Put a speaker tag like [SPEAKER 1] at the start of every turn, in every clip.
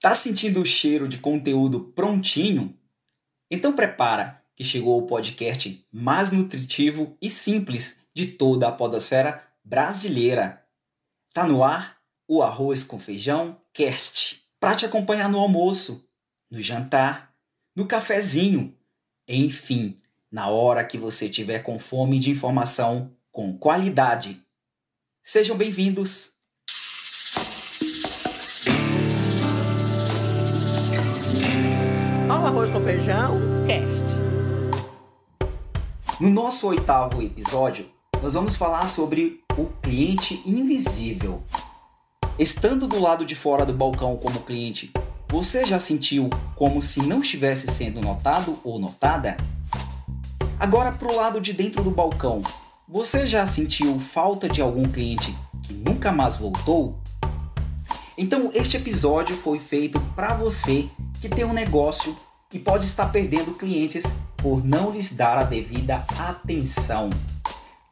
[SPEAKER 1] Tá sentindo o cheiro de conteúdo prontinho? Então prepara que chegou o podcast mais nutritivo e simples de toda a podosfera brasileira. Tá no ar o Arroz com Feijão Cast, para te acompanhar no almoço, no jantar, no cafezinho, enfim, na hora que você tiver com fome de informação com qualidade. Sejam bem-vindos.
[SPEAKER 2] Arroz com Feijão Cast.
[SPEAKER 1] No nosso oitavo episódio, nós vamos falar sobre o cliente invisível. Estando do lado de fora do balcão como cliente, você já sentiu como se não estivesse sendo notado ou notada? Agora para o lado de dentro do balcão, você já sentiu falta de algum cliente que nunca mais voltou? Então este episódio foi feito para você que tem um negócio e pode estar perdendo clientes por não lhes dar a devida atenção.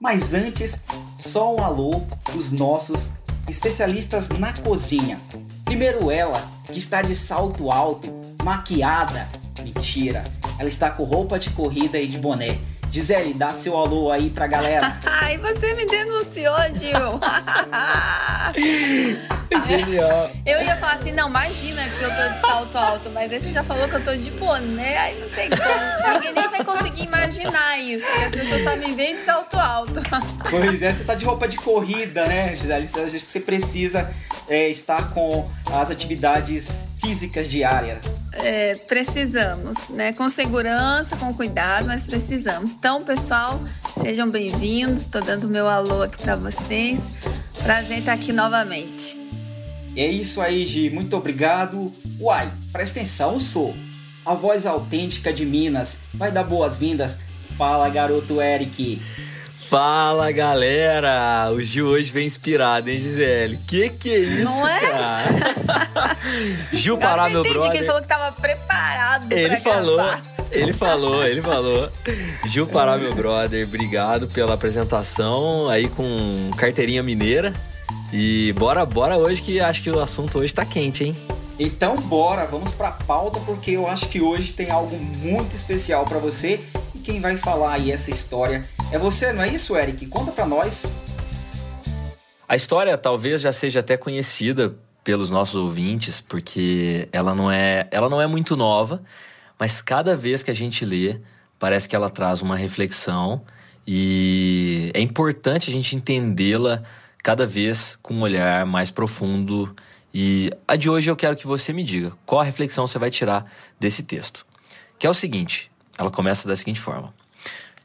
[SPEAKER 1] Mas antes, só um alô dos nossos especialistas na cozinha. Primeiro ela, que está de salto alto, maquiada. Mentira, ela está com roupa de corrida e de boné. Gisele, dá seu alô aí pra galera.
[SPEAKER 3] Ai, você me denunciou, Gil.
[SPEAKER 2] Genial.
[SPEAKER 3] Eu ia falar assim, não, imagina que eu tô de salto alto, mas aí você já falou que eu tô de boné, aí não tem como. Ninguém nem vai conseguir imaginar isso, porque as pessoas só me veem de salto alto.
[SPEAKER 1] Pois é, você tá de roupa de corrida, né, Gisele? Você precisa é, estar com as atividades físicas diárias.
[SPEAKER 3] É, precisamos, né? Com segurança, com cuidado, mas precisamos. Então, pessoal, sejam bem-vindos. Estou dando meu alô aqui para vocês. Prazer estar aqui novamente.
[SPEAKER 1] É isso aí, Gi. Muito obrigado. Uai, presta atenção, eu sou a voz autêntica de Minas. Vai dar boas-vindas. Fala, garoto Eric.
[SPEAKER 4] Fala galera! O Gil hoje vem inspirado, hein, Gisele? Que que é isso,
[SPEAKER 3] Não é?
[SPEAKER 4] cara? Gil Pará, meu
[SPEAKER 3] entendi
[SPEAKER 4] brother.
[SPEAKER 3] que ele falou que tava preparado
[SPEAKER 4] Ele
[SPEAKER 3] pra
[SPEAKER 4] falou,
[SPEAKER 3] gravar.
[SPEAKER 4] ele falou, ele falou. Gil Pará, meu brother, obrigado pela apresentação aí com carteirinha mineira. E bora, bora hoje que acho que o assunto hoje tá quente, hein?
[SPEAKER 1] Então bora, vamos pra pauta porque eu acho que hoje tem algo muito especial pra você e quem vai falar aí essa história é você, não é isso, Eric? Conta pra nós.
[SPEAKER 4] A história talvez já seja até conhecida pelos nossos ouvintes, porque ela não é, ela não é muito nova, mas cada vez que a gente lê, parece que ela traz uma reflexão e é importante a gente entendê-la cada vez com um olhar mais profundo. E a de hoje eu quero que você me diga qual a reflexão você vai tirar desse texto. Que é o seguinte, ela começa da seguinte forma: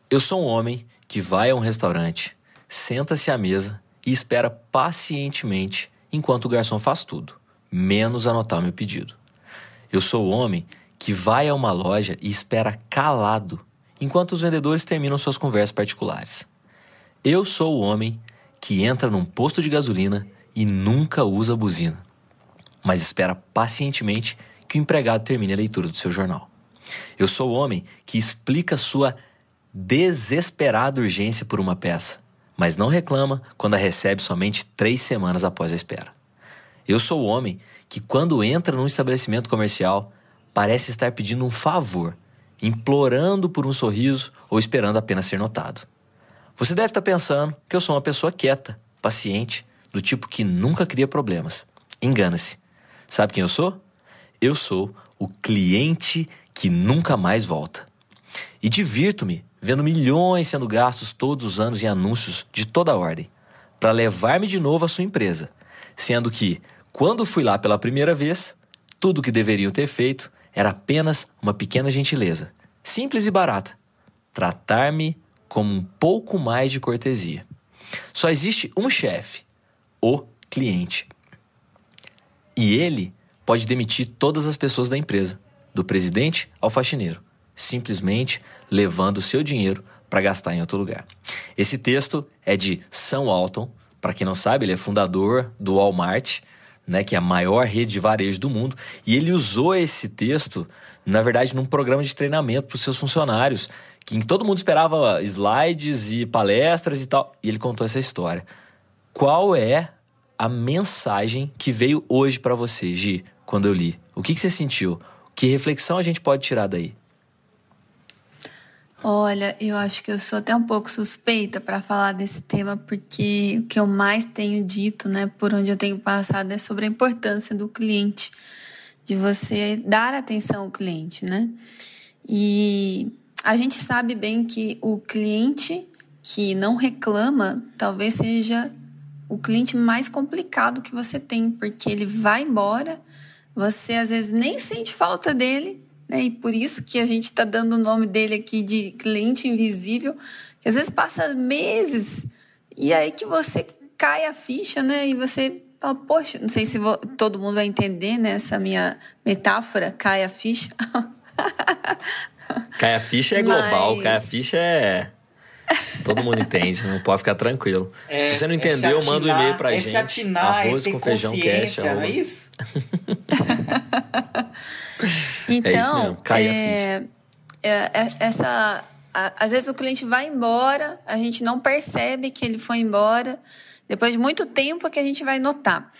[SPEAKER 4] Eu sou um homem que vai a um restaurante, senta-se à mesa e espera pacientemente enquanto o garçom faz tudo, menos anotar meu pedido. Eu sou o homem que vai a uma loja e espera calado enquanto os vendedores terminam suas conversas particulares. Eu sou o homem que entra num posto de gasolina e nunca usa buzina, mas espera pacientemente que o empregado termine a leitura do seu jornal. Eu sou o homem que explica sua desesperada urgência por uma peça, mas não reclama quando a recebe somente três semanas após a espera. Eu sou o homem que, quando entra num estabelecimento comercial, parece estar pedindo um favor, implorando por um sorriso ou esperando apenas ser notado. Você deve estar pensando que eu sou uma pessoa quieta, paciente, do tipo que nunca cria problemas. Engana-se. Sabe quem eu sou? Eu sou o cliente que nunca mais volta. E divirto-me vendo milhões sendo gastos todos os anos em anúncios de toda ordem para levar-me de novo à sua empresa, sendo que, quando fui lá pela primeira vez, tudo o que deveriam ter feito era apenas uma pequena gentileza, simples e barata: tratar-me como um pouco mais de cortesia. Só existe um chefe, o cliente. E ele pode demitir todas as pessoas da empresa, do presidente ao faxineiro, simplesmente levando o seu dinheiro para gastar em outro lugar. Esse texto é de Sam Walton. Para quem não sabe, ele é fundador do Walmart, né, que é a maior rede de varejo do mundo, e ele usou esse texto, na verdade, num programa de treinamento para os seus funcionários, que todo mundo esperava slides e palestras e tal, e ele contou essa história. Qual é a mensagem que veio hoje para você, Gi, quando eu li O que, que você sentiu? Que reflexão a gente pode tirar daí?
[SPEAKER 3] Olha, eu acho que eu sou até um pouco suspeita para falar desse tema, porque o que eu mais tenho dito, né, por onde eu tenho passado, é sobre a importância do cliente, de você dar atenção ao cliente, né? E a gente sabe bem que o cliente que não reclama talvez seja o cliente mais complicado que você tem, porque ele vai embora, você às vezes nem sente falta dele, né? E por isso que a gente está dando o nome dele aqui de cliente invisível, que às vezes passa meses e aí que você cai a ficha, né? E você fala, poxa, não sei se vou, todo mundo vai entender, né? Essa minha metáfora, cai a ficha.
[SPEAKER 4] cai a ficha é global, Mas... cai a ficha é Todo mundo entende, não pode ficar tranquilo. É, Se você não entendeu, atinar, manda um e-mail pra gente.
[SPEAKER 1] Atinar, arroz é com feijão cast. Não é isso?
[SPEAKER 3] então, é isso mesmo. Cai é, é, é, essa, às vezes o cliente vai embora, a gente não percebe que ele foi embora. Depois de muito tempo é que a gente vai notar.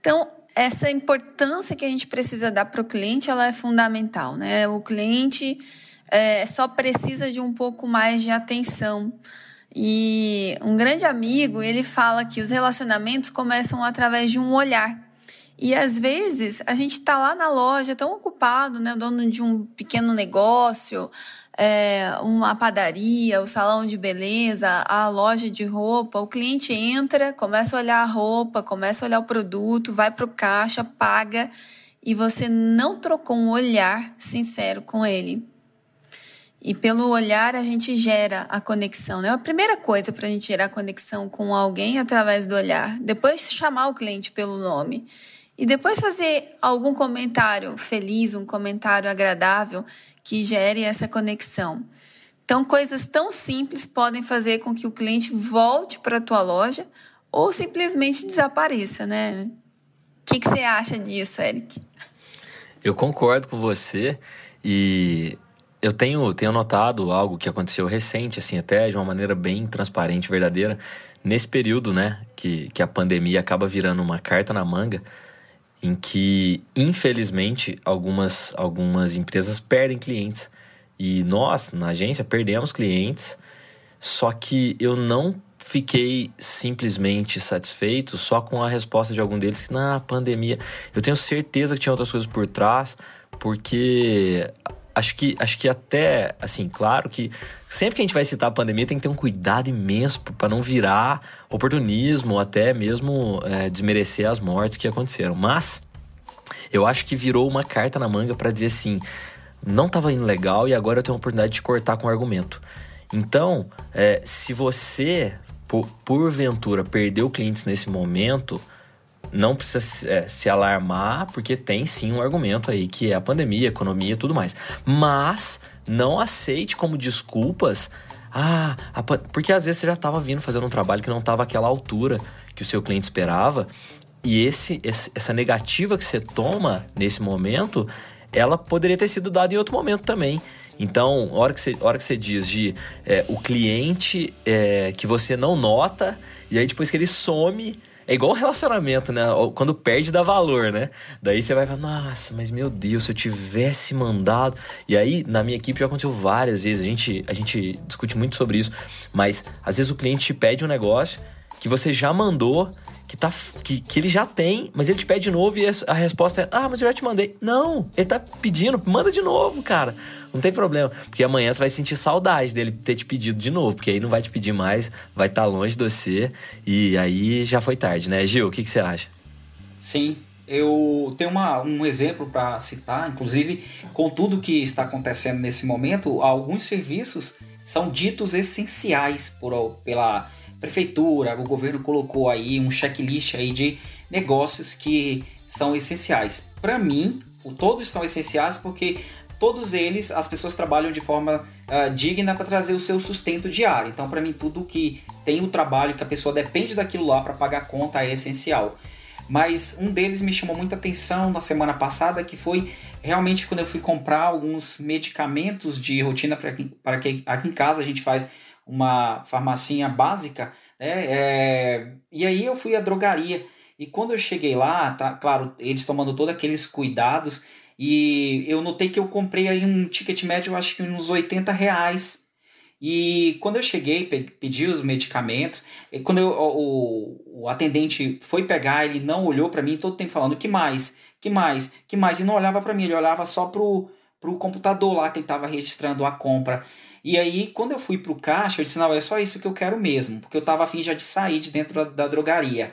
[SPEAKER 3] Então, essa importância que a gente precisa dar para o cliente, ela é fundamental, né? O cliente é, só precisa de um pouco mais de atenção. E um grande amigo, ele fala que os relacionamentos começam através de um olhar. E às vezes a gente está lá na loja tão ocupado, né, dono de um pequeno negócio, é, uma padaria, o salão de beleza, a loja de roupa. O cliente entra, começa a olhar a roupa, começa a olhar o produto, vai para o caixa, paga e você não trocou um olhar sincero com ele. E pelo olhar a gente gera a conexão. Né? A primeira coisa para a gente gerar conexão com alguém é através do olhar. Depois chamar o cliente pelo nome. E depois fazer algum comentário feliz, um comentário agradável que gere essa conexão. Então, coisas tão simples podem fazer com que o cliente volte para a tua loja ou simplesmente desapareça, né? O que, que você acha disso, Eric?
[SPEAKER 4] Eu concordo com você e eu tenho, tenho notado algo que aconteceu recente, assim, até de uma maneira bem transparente, verdadeira, nesse período, né, que, que a pandemia acaba virando uma carta na manga, em que, infelizmente, algumas, algumas empresas perdem clientes. E nós, na agência, perdemos clientes, só que eu não fiquei simplesmente satisfeito só com a resposta de algum deles que na pandemia eu tenho certeza que tinha outras coisas por trás porque acho que, acho que até, assim, claro que sempre que a gente vai citar a pandemia tem que ter um cuidado imenso para não virar oportunismo, ou até mesmo é, desmerecer as mortes que aconteceram. Mas eu acho que virou uma carta na manga para dizer assim: não estava indo legal e agora eu tenho a oportunidade de cortar com argumento. Então, é, se você, por, porventura, perdeu clientes nesse momento, não precisa é, se alarmar, porque tem sim um argumento aí que é a pandemia, a economia e tudo mais. Mas não aceite como desculpas. Ah, a, porque às vezes você já estava vindo fazendo um trabalho que não estava àquela altura que o seu cliente esperava. E esse, esse, essa negativa que você toma nesse momento, ela poderia ter sido dada em outro momento também. Então, a hora que você, hora que você diz de é, o cliente é, que você não nota, e aí depois que ele some, é igual um relacionamento, né? Quando perde, dá valor, né? Daí você vai falar, nossa, mas meu Deus, se eu tivesse mandado. E aí, na minha equipe já aconteceu várias vezes. A gente, a gente discute muito sobre isso. Mas às vezes o cliente te pede um negócio que você já mandou que, tá, que, que ele já tem, mas ele te pede de novo e a resposta é: Ah, mas eu já te mandei. Não, ele tá pedindo, manda de novo, cara. Não tem problema. Porque amanhã você vai sentir saudade dele ter te pedido de novo, porque aí não vai te pedir mais, vai estar tá longe de você e aí já foi tarde, né? Gil, o que, que você acha?
[SPEAKER 1] Sim, eu tenho uma, um exemplo para citar, inclusive, com tudo que está acontecendo nesse momento, alguns serviços são ditos essenciais por, pela prefeitura, o governo colocou aí um checklist aí de negócios que são essenciais. Para mim, todos são essenciais porque todos eles as pessoas trabalham de forma uh, digna para trazer o seu sustento diário. Então, para mim, tudo que tem o trabalho que a pessoa depende daquilo lá para pagar a conta é essencial. Mas um deles me chamou muita atenção na semana passada, que foi realmente quando eu fui comprar alguns medicamentos de rotina para que aqui em casa a gente faz uma farmacinha básica, né? É, e aí eu fui à drogaria E quando eu cheguei lá, tá, claro, eles tomando todos aqueles cuidados, e eu notei que eu comprei aí um ticket médio, acho que uns 80 reais. E quando eu cheguei, pedi os medicamentos, e quando eu, o, o atendente foi pegar, ele não olhou para mim todo tempo falando: que mais? Que mais? Que mais? E não olhava para mim, ele olhava só pro, pro computador lá que ele estava registrando a compra. E aí, quando eu fui pro caixa, eu disse: não, é só isso que eu quero mesmo, porque eu estava afim já de sair de dentro da, da drogaria.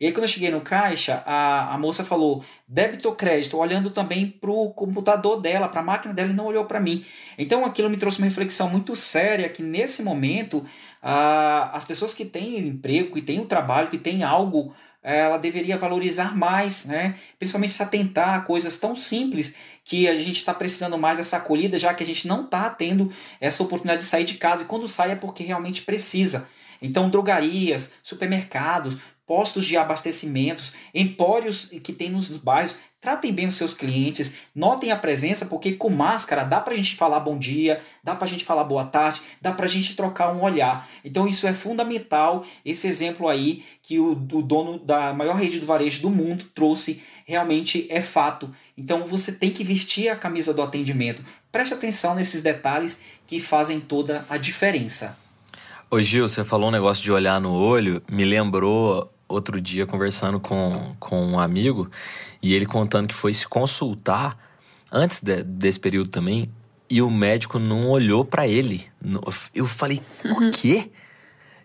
[SPEAKER 1] E aí, quando eu cheguei no caixa, a, a moça falou débito ou crédito, olhando também para o computador dela, para a máquina dela, e não olhou para mim. Então, aquilo me trouxe uma reflexão muito séria que, nesse momento, a, as pessoas que têm emprego, que têm o um trabalho, que têm algo ela deveria valorizar mais, né? principalmente se atentar a coisas tão simples que a gente está precisando mais dessa acolhida, já que a gente não está tendo essa oportunidade de sair de casa, e quando sai é porque realmente precisa. Então, drogarias, supermercados, postos de abastecimentos, empórios que tem nos bairros, tratem bem os seus clientes, notem a presença, porque com máscara dá pra gente falar bom dia, dá pra gente falar boa tarde, dá pra gente trocar um olhar. Então isso é fundamental, esse exemplo aí que o, o dono da maior rede do varejo do mundo trouxe, realmente é fato. Então você tem que vestir a camisa do atendimento. Preste atenção nesses detalhes que fazem toda a diferença.
[SPEAKER 4] Ô Gil, você falou um negócio de olhar no olho, me lembrou outro dia conversando com, com um amigo e ele contando que foi se consultar antes de, desse período também e o médico não olhou para ele. Eu falei, o quê?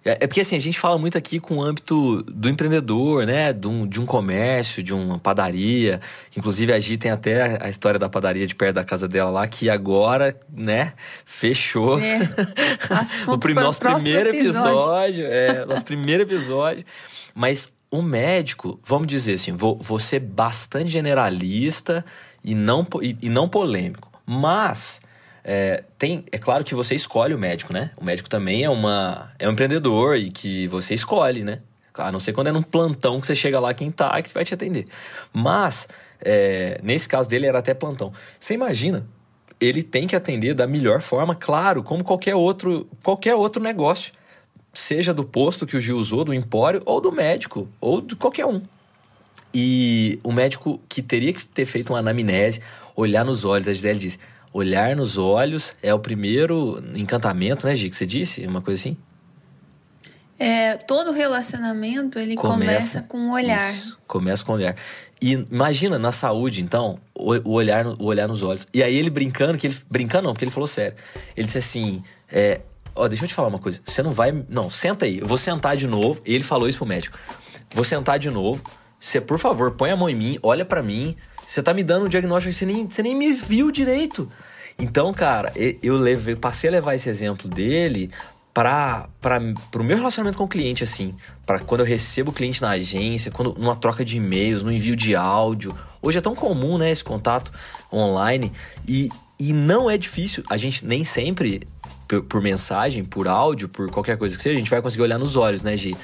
[SPEAKER 4] É, é porque assim, a gente fala muito aqui com o âmbito do empreendedor, né? De um, de um comércio, de uma padaria. Inclusive, a Gi tem até a história da padaria de perto da casa dela lá, que agora, né, fechou. É. o prim nosso primeiro episódio. episódio é, nosso primeiro episódio. Mas o médico, vamos dizer assim, vou, vou ser bastante generalista e não, e, e não polêmico. Mas é, tem, é claro que você escolhe o médico, né? O médico também é, uma, é um empreendedor e que você escolhe, né? A não ser quando é num plantão que você chega lá quem tá que vai te atender. Mas, é, nesse caso dele era até plantão. Você imagina, ele tem que atender da melhor forma, claro, como qualquer outro, qualquer outro negócio seja do posto que o Gil usou, do empório, ou do médico, ou de qualquer um. E o médico que teria que ter feito uma anamnese, olhar nos olhos, a Gisele disse, olhar nos olhos é o primeiro encantamento, né, Gi, que você disse? Uma coisa assim?
[SPEAKER 3] É, todo relacionamento, ele começa, começa com o olhar. Isso,
[SPEAKER 4] começa com o olhar. E imagina na saúde, então, o, o, olhar, o olhar nos olhos. E aí ele brincando, que ele brincando não, porque ele falou sério. Ele disse assim, é, Ó, deixa eu te falar uma coisa. Você não vai. Não, senta aí. Eu vou sentar de novo. E ele falou isso pro médico. Vou sentar de novo. Você, por favor, põe a mão em mim, olha para mim. Você tá me dando um diagnóstico você nem, você nem me viu direito. Então, cara, eu levei, passei a levar esse exemplo dele para o meu relacionamento com o cliente, assim. para quando eu recebo o cliente na agência, quando numa troca de e-mails, no envio de áudio. Hoje é tão comum, né, esse contato online. E, e não é difícil. A gente nem sempre por, mensagem, por áudio, por qualquer coisa que seja, a gente vai conseguir olhar nos olhos, né, Gi?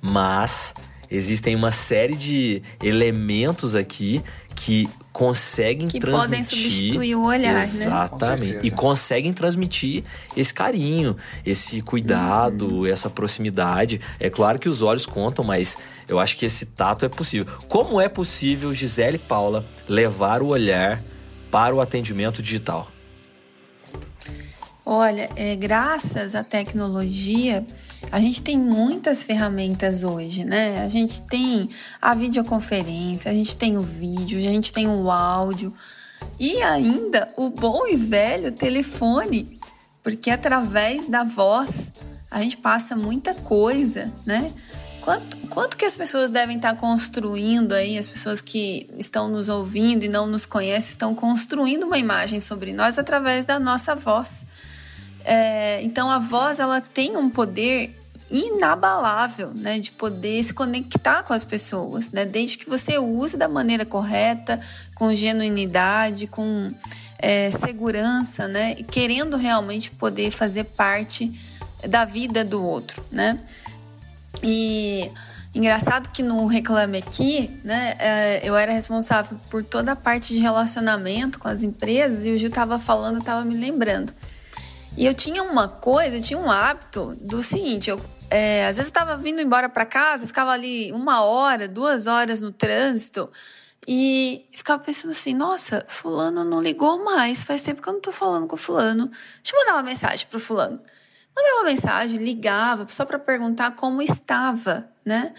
[SPEAKER 4] Mas existem uma série de elementos aqui que conseguem
[SPEAKER 3] que
[SPEAKER 4] transmitir.
[SPEAKER 3] podem substituir o olhar,
[SPEAKER 4] né? Exatamente. né? E conseguem transmitir esse carinho, esse cuidado, uhum. essa proximidade. É claro que os olhos contam, mas eu acho que esse tato é possível. Como é possível, Gisele e Paula, levar o olhar para o atendimento digital?
[SPEAKER 3] Olha, é, graças à tecnologia, a gente tem muitas ferramentas hoje, né? A gente tem a videoconferência, a gente tem o vídeo, a gente tem o áudio e ainda o bom e velho telefone, porque através da voz a gente passa muita coisa, né? Quanto, quanto que as pessoas devem estar construindo aí, as pessoas que estão nos ouvindo e não nos conhecem, estão construindo uma imagem sobre nós através da nossa voz. É, então a voz ela tem um poder inabalável, né, de poder se conectar com as pessoas, né, desde que você use da maneira correta, com genuinidade, com é, segurança, né, querendo realmente poder fazer parte da vida do outro, né. E engraçado que no Reclame Aqui, né, é, eu era responsável por toda a parte de relacionamento com as empresas e o Gil estava falando, estava me lembrando. E eu tinha uma coisa, eu tinha um hábito do seguinte, eu é, às vezes eu estava vindo embora para casa, ficava ali uma hora, duas horas no trânsito e ficava pensando assim: nossa, Fulano não ligou mais, faz tempo que eu não tô falando com Fulano. Deixa eu mandar uma mensagem pro Fulano. Mandava uma mensagem, ligava só para perguntar como estava, né?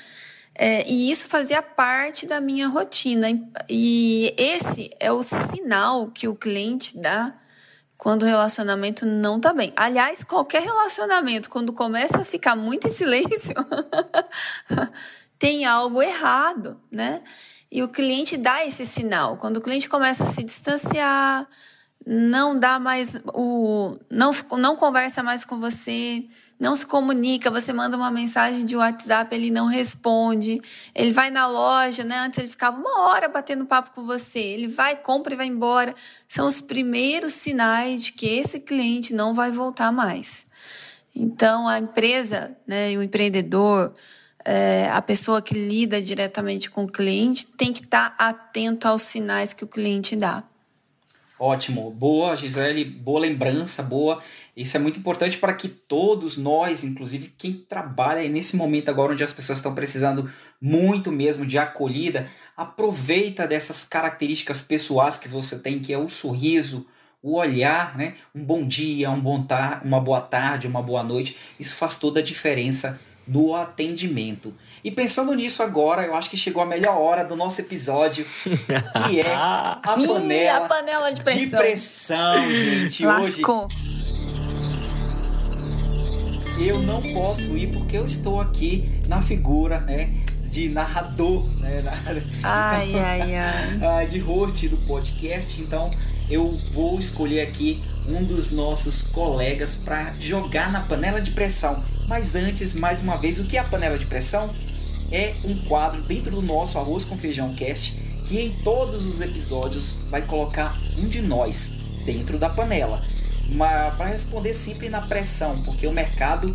[SPEAKER 3] É, e isso fazia parte da minha rotina. E esse é o sinal que o cliente dá quando o relacionamento não tá bem. Aliás, qualquer relacionamento, quando começa a ficar muito em silêncio, tem algo errado, né? E o cliente dá esse sinal. Quando o cliente começa a se distanciar, não dá mais o não não conversa mais com você, não se comunica, você manda uma mensagem de WhatsApp, ele não responde. Ele vai na loja, né? Antes ele ficava uma hora batendo papo com você. Ele vai, compra e vai embora. São os primeiros sinais de que esse cliente não vai voltar mais. Então a empresa, né, o empreendedor, é, a pessoa que lida diretamente com o cliente tem que estar tá atento aos sinais que o cliente dá.
[SPEAKER 1] Ótimo, boa, Gisele, boa lembrança, boa. Isso é muito importante para que todos nós, inclusive quem trabalha nesse momento agora onde as pessoas estão precisando muito mesmo de acolhida, aproveita dessas características pessoais que você tem, que é o sorriso, o olhar, né? Um bom dia, um bom tar uma boa tarde, uma boa noite. Isso faz toda a diferença no atendimento. E pensando nisso agora, eu acho que chegou a melhor hora do nosso episódio, que é a panela,
[SPEAKER 3] a panela de pressão.
[SPEAKER 1] De pressão, gente.
[SPEAKER 3] Lascou.
[SPEAKER 1] Hoje eu não posso ir porque eu estou aqui na figura, né? De narrador, né?
[SPEAKER 3] Ai, então, ai, ai.
[SPEAKER 1] De host do podcast. Então, eu vou escolher aqui um dos nossos colegas para jogar na panela de pressão. Mas antes, mais uma vez, o que é a panela de pressão? É um quadro dentro do nosso Arroz com Feijão Cast que em todos os episódios vai colocar um de nós dentro da panela para responder sempre na pressão, porque o mercado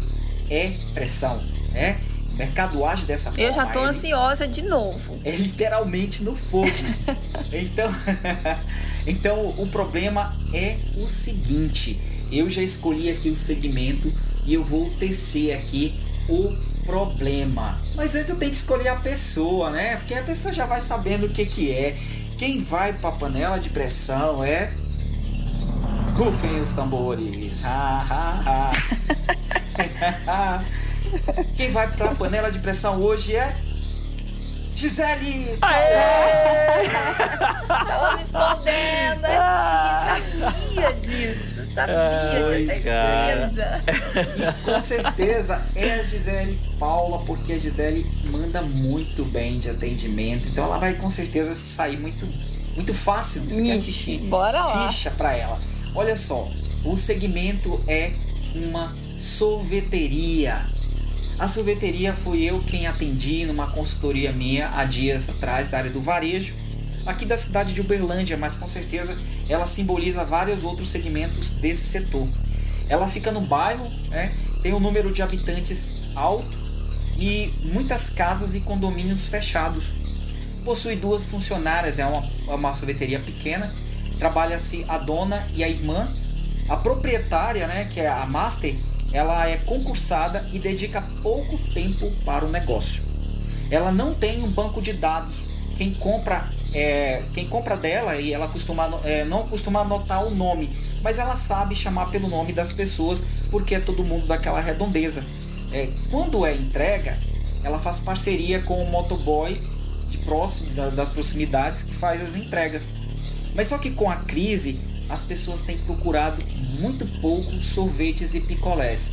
[SPEAKER 1] é pressão, né? O mercado age dessa forma.
[SPEAKER 3] Eu já tô ansiosa de novo.
[SPEAKER 1] É literalmente no fogo. então, então o problema é o seguinte, eu já escolhi aqui o segmento e eu vou tecer aqui o problema. Mas antes eu tenho que escolher a pessoa, né? Porque a pessoa já vai sabendo o que que é. Quem vai para a panela de pressão é Rufem os tambores. Ha, ha, ha. Quem vai pra panela de pressão hoje é. Gisele!
[SPEAKER 3] Aê! Tava me escondendo aqui, sabia disso, sabia Ai, certeza.
[SPEAKER 1] E com certeza é a Gisele Paula, porque a Gisele manda muito bem de atendimento, então ela vai com certeza sair muito, muito fácil.
[SPEAKER 3] Você Ixi, bora lá.
[SPEAKER 1] ficha pra ela. Olha só, o segmento é uma sorveteria. A sorveteria fui eu quem atendi numa consultoria minha há dias atrás da área do varejo, aqui da cidade de Uberlândia, mas com certeza ela simboliza vários outros segmentos desse setor. Ela fica no bairro, né, tem um número de habitantes alto e muitas casas e condomínios fechados. Possui duas funcionárias, é uma, uma sorveteria pequena trabalha-se a dona e a irmã. A proprietária, né, que é a master, ela é concursada e dedica pouco tempo para o negócio. Ela não tem um banco de dados. Quem compra, é, quem compra dela e ela costuma, é, não costuma anotar o nome, mas ela sabe chamar pelo nome das pessoas porque é todo mundo daquela redondeza. É, quando é entrega, ela faz parceria com o motoboy de próximo, das proximidades que faz as entregas. Mas só que com a crise, as pessoas têm procurado muito pouco sorvetes e picolés.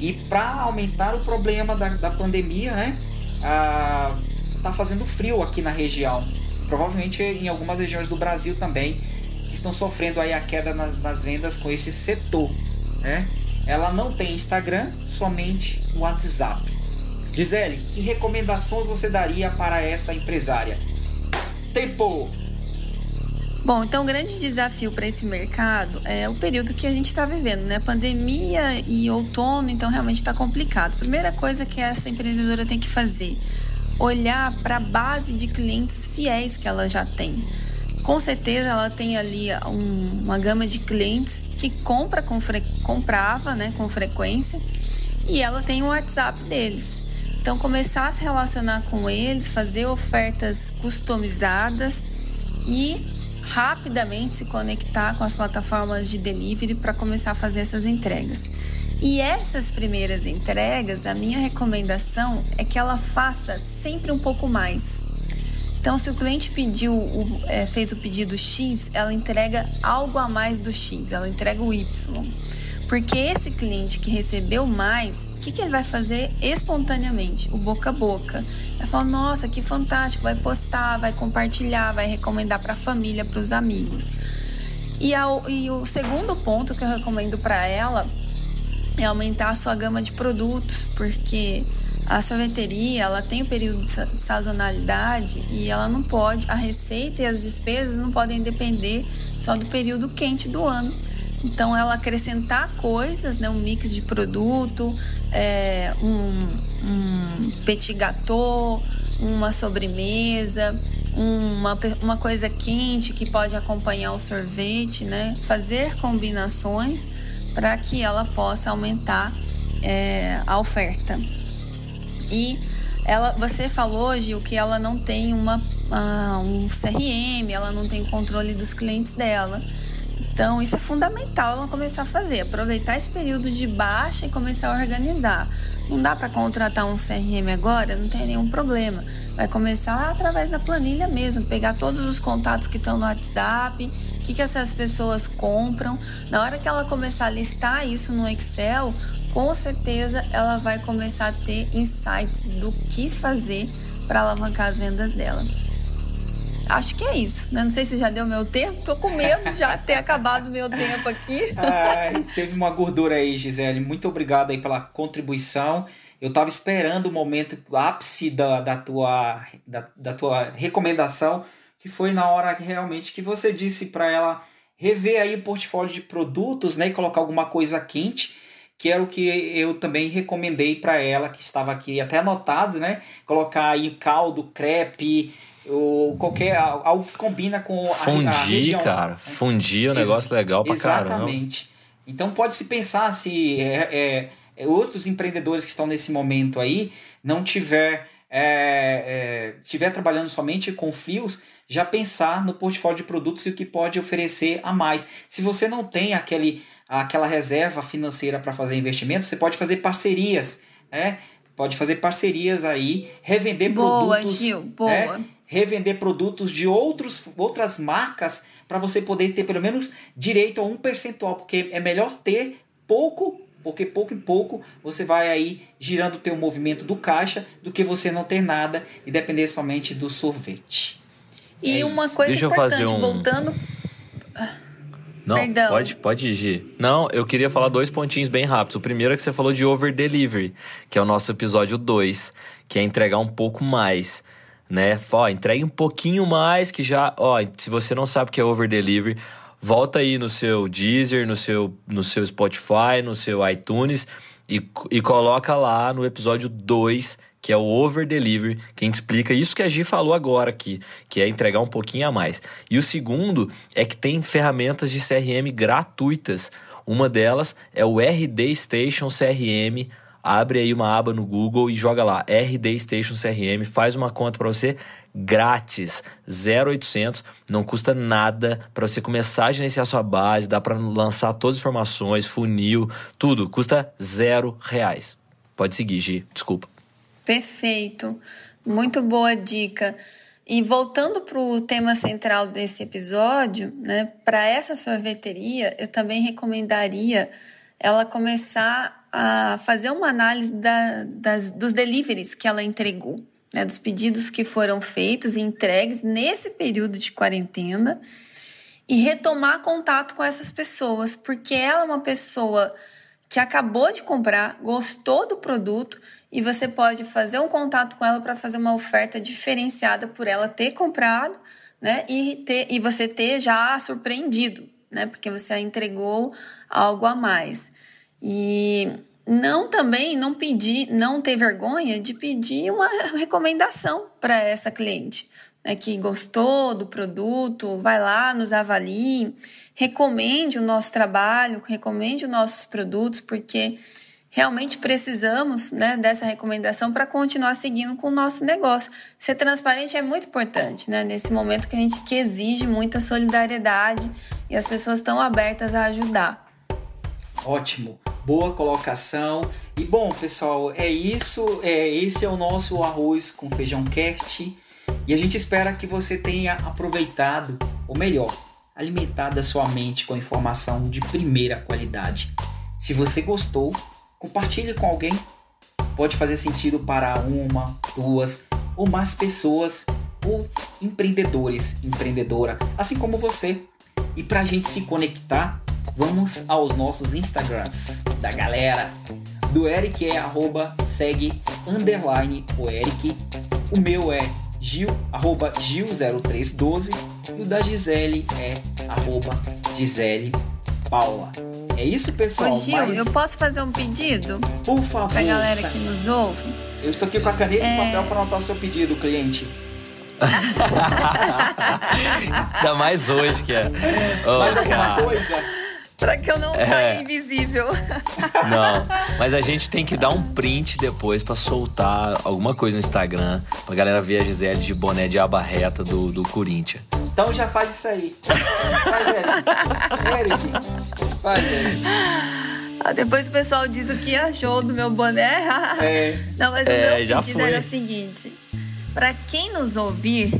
[SPEAKER 1] E para aumentar o problema da, da pandemia, né? Ah, tá fazendo frio aqui na região. Provavelmente em algumas regiões do Brasil também estão sofrendo aí a queda nas, nas vendas com esse setor, né? Ela não tem Instagram, somente WhatsApp. Gisele, que recomendações você daria para essa empresária? Tempo!
[SPEAKER 3] Bom, então o grande desafio para esse mercado é o período que a gente está vivendo, né? Pandemia e outono, então realmente está complicado. Primeira coisa que essa empreendedora tem que fazer, olhar para a base de clientes fiéis que ela já tem. Com certeza ela tem ali um, uma gama de clientes que compra com fre... comprava né, com frequência e ela tem o WhatsApp deles. Então, começar a se relacionar com eles, fazer ofertas customizadas e rapidamente se conectar com as plataformas de delivery para começar a fazer essas entregas. E essas primeiras entregas, a minha recomendação é que ela faça sempre um pouco mais. Então, se o cliente pediu, é, fez o pedido X, ela entrega algo a mais do X, ela entrega o Y. Porque esse cliente que recebeu mais, o que, que ele vai fazer espontaneamente? O boca a boca. Vai falar: nossa, que fantástico, vai postar, vai compartilhar, vai recomendar para a família, para os amigos. E, e o segundo ponto que eu recomendo para ela é aumentar a sua gama de produtos, porque a sorveteria ela tem um período de sazonalidade e ela não pode, a receita e as despesas não podem depender só do período quente do ano. Então, ela acrescentar coisas, né, um mix de produto, é, um, um petit gâteau, uma sobremesa, uma, uma coisa quente que pode acompanhar o sorvete, né? Fazer combinações para que ela possa aumentar é, a oferta. E ela, você falou, Gil, que ela não tem uma, uh, um CRM, ela não tem controle dos clientes dela. Então, isso é fundamental ela começar a fazer, aproveitar esse período de baixa e começar a organizar. Não dá para contratar um CRM agora, não tem nenhum problema. Vai começar através da planilha mesmo, pegar todos os contatos que estão no WhatsApp, que, que essas pessoas compram. Na hora que ela começar a listar isso no Excel, com certeza ela vai começar a ter insights do que fazer para alavancar as vendas dela. Acho que é isso, né? Não sei se já deu meu tempo, tô com medo de já ter acabado meu tempo aqui.
[SPEAKER 1] Ai, teve uma gordura aí, Gisele. Muito obrigado aí pela contribuição. Eu tava esperando o momento ápice da, da, tua, da, da tua recomendação, que foi na hora realmente que você disse para ela rever aí o portfólio de produtos, né, e colocar alguma coisa quente que era o que eu também recomendei para ela, que estava aqui até anotado, né? Colocar aí caldo, crepe, ou qualquer algo que combina com
[SPEAKER 4] fundir, a, a região. cara. Fundir é um negócio legal
[SPEAKER 1] exatamente. caramba. Exatamente. Então pode se pensar se é, é, é, outros empreendedores que estão nesse momento aí não tiver é, é, estiver trabalhando somente com fios, já pensar no portfólio de produtos e o que pode oferecer a mais. Se você não tem aquele aquela reserva financeira para fazer investimento, você pode fazer parcerias, né? Pode fazer parcerias aí, revender
[SPEAKER 3] boa,
[SPEAKER 1] produtos.
[SPEAKER 3] Gil, boa. Né?
[SPEAKER 1] Revender produtos de outros, outras marcas para você poder ter pelo menos direito a um percentual, porque é melhor ter pouco, porque pouco em pouco você vai aí girando o teu movimento do caixa do que você não ter nada e depender somente do sorvete.
[SPEAKER 3] E é uma coisa Deixa importante, um... voltando
[SPEAKER 4] não, Perdão. pode, pode ir, Não, eu queria falar dois pontinhos bem rápidos. O primeiro é que você falou de over delivery, que é o nosso episódio 2, que é entregar um pouco mais, né? Ó, entregue um pouquinho mais que já, ó, se você não sabe o que é over delivery, volta aí no seu Deezer, no seu no seu Spotify, no seu iTunes e, e coloca lá no episódio 2 que é o over delivery, que explica isso que a Gi falou agora aqui, que é entregar um pouquinho a mais. E o segundo é que tem ferramentas de CRM gratuitas. Uma delas é o RD Station CRM. Abre aí uma aba no Google e joga lá RD Station CRM, faz uma conta para você grátis, 0800, não custa nada para você começar a gerenciar sua base, dá para lançar todas as informações, funil, tudo, custa zero reais. Pode seguir, Gi, desculpa.
[SPEAKER 3] Perfeito, muito boa dica. E voltando para o tema central desse episódio, né, para essa sorveteria, eu também recomendaria ela começar a fazer uma análise da, das, dos deliveries que ela entregou, né, dos pedidos que foram feitos e entregues nesse período de quarentena e retomar contato com essas pessoas, porque ela é uma pessoa que acabou de comprar, gostou do produto e você pode fazer um contato com ela para fazer uma oferta diferenciada por ela ter comprado, né? E, ter, e você ter já surpreendido, né? Porque você entregou algo a mais. E não também não pedir, não ter vergonha de pedir uma recomendação para essa cliente, né, que gostou do produto, vai lá, nos avalie, recomende o nosso trabalho, recomende os nossos produtos, porque realmente precisamos né, dessa recomendação para continuar seguindo com o nosso negócio. Ser transparente é muito importante, né? Nesse momento que a gente que exige muita solidariedade e as pessoas estão abertas a ajudar.
[SPEAKER 1] Ótimo, boa colocação. E bom, pessoal, é isso. É esse é o nosso arroz com feijão cast. E a gente espera que você tenha aproveitado, ou melhor, alimentado a sua mente com informação de primeira qualidade. Se você gostou, Compartilhe com alguém. Pode fazer sentido para uma, duas ou mais pessoas ou empreendedores, empreendedora, assim como você. E para a gente se conectar, vamos aos nossos Instagrams da galera. Do Eric é arroba segue underline o Eric. O meu é Gil, arroba Gil0312 e o da Gisele é arroba Gisele Paula. É isso, pessoal.
[SPEAKER 3] Ô, Gil, mas... eu posso fazer um pedido?
[SPEAKER 1] Por favor.
[SPEAKER 3] Pra galera que nos ouve.
[SPEAKER 1] Eu estou aqui com a caneta é... e papel para anotar o seu pedido, cliente.
[SPEAKER 4] Ainda mais hoje que é.
[SPEAKER 1] Oh, mais alguma cara. coisa?
[SPEAKER 3] Pra que eu não é. saia invisível.
[SPEAKER 4] Não, mas a gente tem que dar um print depois pra soltar alguma coisa no Instagram pra galera ver a Gisele de boné de aba reta do, do Corinthians.
[SPEAKER 1] Então já faz isso aí. Faz, Eric. Eric. Faz, Eric.
[SPEAKER 3] Ah, depois o pessoal diz o que achou do meu boné. É. Não, mas é, o meu pedido era o seguinte. Pra quem nos ouvir,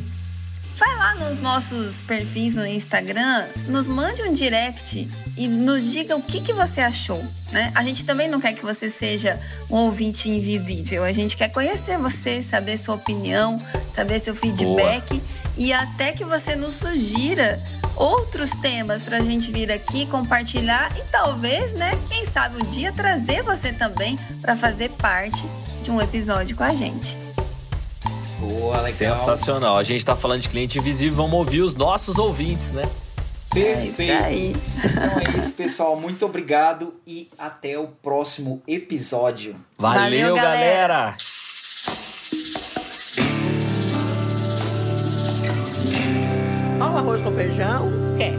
[SPEAKER 3] vai lá nos nossos perfis no Instagram, nos mande um direct e nos diga o que, que você achou. Né? A gente também não quer que você seja um ouvinte invisível. A gente quer conhecer você, saber sua opinião, saber seu feedback. Boa e até que você nos sugira outros temas para a gente vir aqui compartilhar e talvez, né, quem sabe um dia trazer você também para fazer parte de um episódio com a gente.
[SPEAKER 1] Boa, legal.
[SPEAKER 4] Sensacional. A gente está falando de cliente invisível, vamos ouvir os nossos ouvintes, né?
[SPEAKER 1] Perfeito. É então é isso, pessoal. Muito obrigado e até o próximo episódio.
[SPEAKER 4] Valeu, Valeu galera. galera.
[SPEAKER 2] Arroz com feijão, cast.